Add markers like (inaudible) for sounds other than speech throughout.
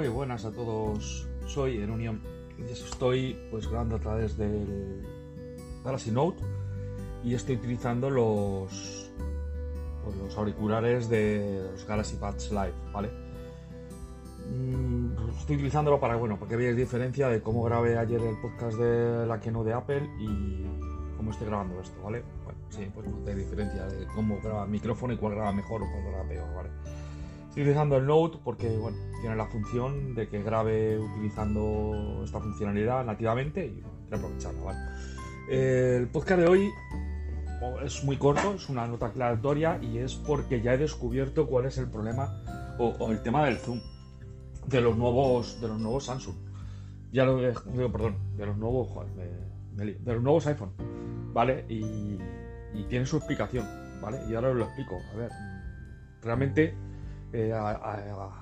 Muy buenas a todos, soy en Unión y estoy pues grabando a través del Galaxy Note y estoy utilizando los, pues, los auriculares de los Galaxy Buds Live, ¿vale? Mm, estoy utilizándolo para, bueno, para que veáis diferencia de cómo grabé ayer el podcast de la Keynote de Apple y cómo estoy grabando esto, ¿vale? Bueno, sí, pues hay diferencia de cómo graba el micrófono y cuál graba mejor o cuál graba peor, ¿vale? Estoy utilizando el Note porque bueno, tiene la función de que grabe utilizando esta funcionalidad nativamente y quiero aprovecharla. ¿vale? El podcast de hoy es muy corto, es una nota aclaratoria y es porque ya he descubierto cuál es el problema o, el tema del zoom de los nuevos de los nuevos Samsung. Ya lo digo, perdón, de los nuevos de los nuevos iPhone, ¿vale? Y, y tiene su explicación, ¿vale? Y ahora os lo explico. A ver, realmente eh,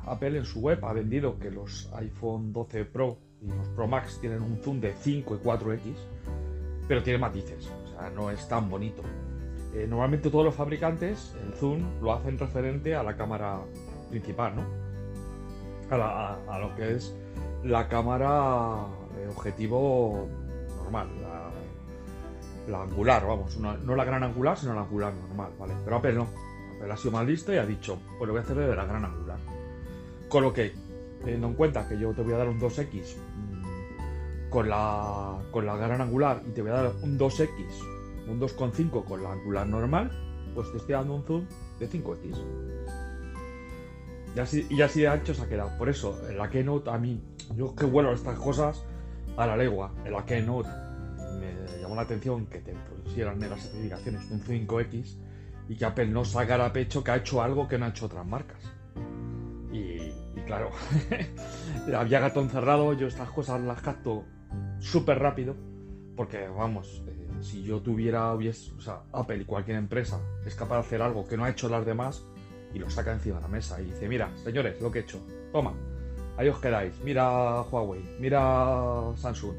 Apple en su web ha vendido que los iPhone 12 Pro y los Pro Max tienen un zoom de 5 y 4X, pero tiene matices, o sea, no es tan bonito. Eh, normalmente todos los fabricantes el zoom lo hacen referente a la cámara principal, ¿no? A, lo que es la cámara de objetivo normal, la, la angular, vamos, no la gran angular, sino la angular normal, ¿vale? Pero Apple no él ha sido más listo y ha dicho, pues lo voy a hacer de la gran angular. Con lo que, teniendo en cuenta que yo te voy a dar un 2X mmm, con, la, con la gran angular y te voy a dar un 2X, un 2,5 con la angular normal, pues te estoy dando un zoom de 5X. Y así, y así de ancho se ha quedado. Por eso, en la Keynote, a mí, yo que vuelo estas cosas a la legua. En la Keynote me llamó la atención que te pusieran en las especificaciones un 5X y que Apple no sacara a pecho que ha hecho algo que no ha hecho otras marcas. Y, claro, (laughs) había gato encerrado, yo estas cosas las capto súper rápido, porque vamos, eh, si yo tuviera, hubiese, o sea, Apple y cualquier empresa es capaz de hacer algo que no ha hecho las demás y lo saca encima de la mesa y dice, mira, señores, lo que he hecho, toma, ahí os quedáis, mira Huawei, mira Samsung.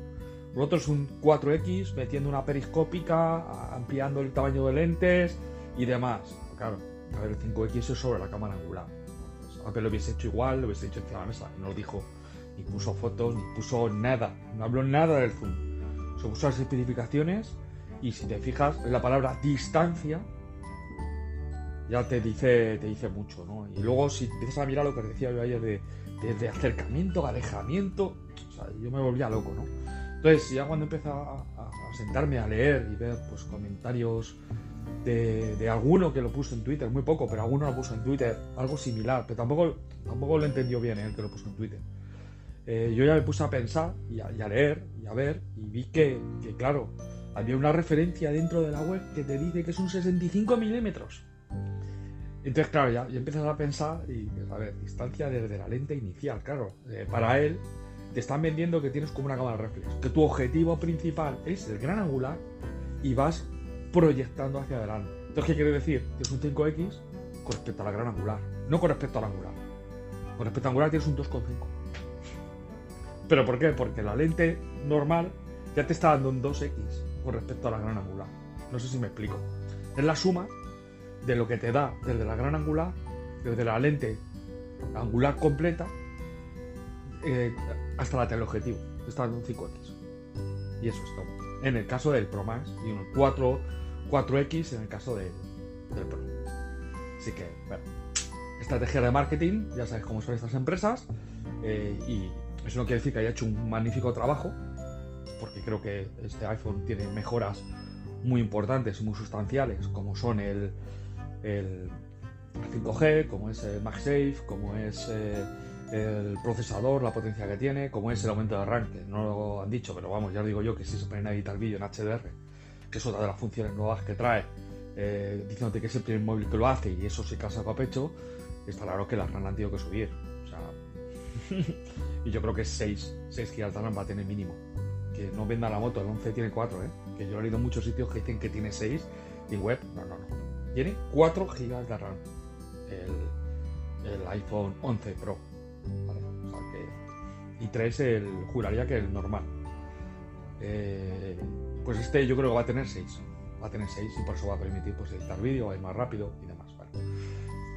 Vosotros un 4X metiendo una periscópica, ampliando el tamaño de lentes, y demás. Claro, a ver, el 5X es sobre la cámara angular. Pues Apple lo hubiese hecho igual, lo hubiese hecho encima de la mesa. No lo dijo, ni puso fotos, ni puso nada. No habló nada del zoom. Se puso las especificaciones y si te fijas la palabra distancia, ya te dice, te dice mucho, ¿no? Y luego si empiezas a mirar lo que decía yo ayer de, de, acercamiento, alejamiento, o sea, yo me volvía loco, ¿no? Entonces, ya cuando empecé a, a, a sentarme a leer y ver pues comentarios de, alguno que lo puso en Twitter, muy poco, pero alguno lo puso en Twitter, algo similar, pero tampoco, tampoco lo entendió bien ¿eh? el que lo puso en Twitter. Eh, yo ya me puse a pensar y a, leer y a ver y vi que, que, claro, había una referencia dentro de la web que te dice que es un 65 milímetros. Entonces, claro, ya, ya, empiezas a pensar y, a ver, distancia desde la lente inicial, claro, eh, para él te están vendiendo que tienes como una cámara reflex, que tu objetivo principal es el gran angular y vas proyectando hacia adelante. Entonces, ¿qué quiere decir? Que es un 5X con respecto a la gran angular, no con respecto a la angular. Con respecto a la angular tienes un 2,5. ¿Pero por qué? Porque la lente normal ya te está dando un 2X con respecto a la gran angular. No sé si me explico. Es la suma de lo que te da desde la gran angular, desde la lente angular completa, eh, hasta la teleobjetivo. Te está dando un 5X. Y eso es todo en el caso del Pro Max y un 4, 4X en el caso de, del Pro. Así que, bueno, estrategia de marketing, ya sabes cómo son estas empresas, eh, y eso no quiere decir que haya hecho un magnífico trabajo, porque creo que este iPhone tiene mejoras muy importantes y muy sustanciales, como son el, el 5G, como es el MagSafe, como es eh, el procesador, la potencia que tiene, como es el aumento de arranque. No lo han dicho, pero vamos, ya os digo yo que si se ponen a editar vídeo en HDR, que es otra de las funciones nuevas que trae, eh, diciéndote que es el primer móvil que lo hace y eso se casa a pecho, está claro que la RAM han tenido que subir. O sea, (laughs) y yo creo que 6, 6 GB de RAM va a tener mínimo. Que no venda la moto, el 11 tiene 4, ¿eh? Que yo he leído en muchos sitios que dicen que tiene 6 y web, no, no, no. Tiene 4 GB de RAM. El, el iPhone 11 Pro. Y 3 el, juraría que el normal. Eh, pues este yo creo que va a tener 6. Va a tener 6 y por eso va a permitir pues, editar vídeo, ir más rápido y demás.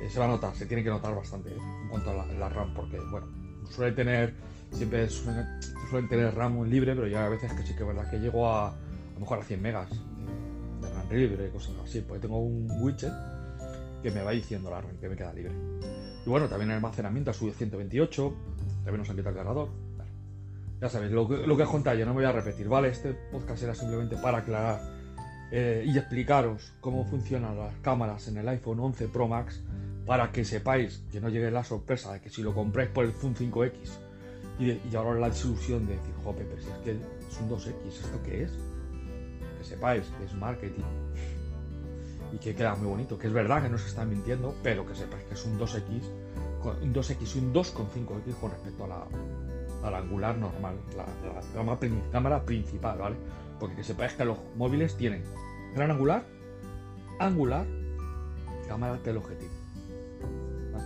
Eh, se va a notar, se tiene que notar bastante ¿eh? en cuanto a la, RAM, porque bueno, suele tener, siempre suelen, tener RAM libre, pero ya a veces que sí que es verdad que llego a, lo mejor a 100 megas de, RAM libre, cosas así, porque tengo un widget que me va diciendo la RAM que me queda libre. Y bueno, también el almacenamiento ha subido 128, también nos han quitado el cargador. Bueno, ya sabéis, lo que, lo que os conté yo no me voy a repetir, ¿vale? Este podcast era simplemente para aclarar eh, y explicaros cómo funcionan las cámaras en el iPhone 11 Pro Max para que sepáis que no llegue la sorpresa de que si lo compráis por el Zoom 5X y, de, y ahora la desilusión de decir, jope, pero si es que es un 2X, ¿esto qué es? Que sepáis que es marketing y que queda muy bonito, que es verdad que no se están mintiendo, pero que sepáis que es un 2X, un 2X y un 2,5X con respecto a la, a la angular normal, la, cámara, principal, ¿vale? Porque que sepáis que los móviles tienen gran angular, angular, cámara teleobjetivo. Pues.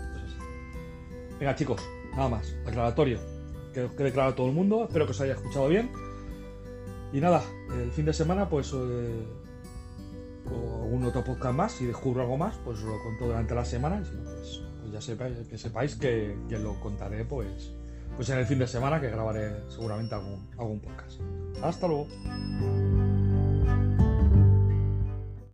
Venga chicos, nada más, aclaratorio. Que os quede claro a todo el mundo, espero que os haya escuchado bien. Y nada, el fin de semana pues... Eh, o algún otro podcast más, si descubro algo más, pues lo cuento durante la semana, y si no, pues, pues ya sepáis, que sepáis que, que, lo contaré pues, pues en el fin de semana que grabaré seguramente algún, algún podcast. Hasta luego.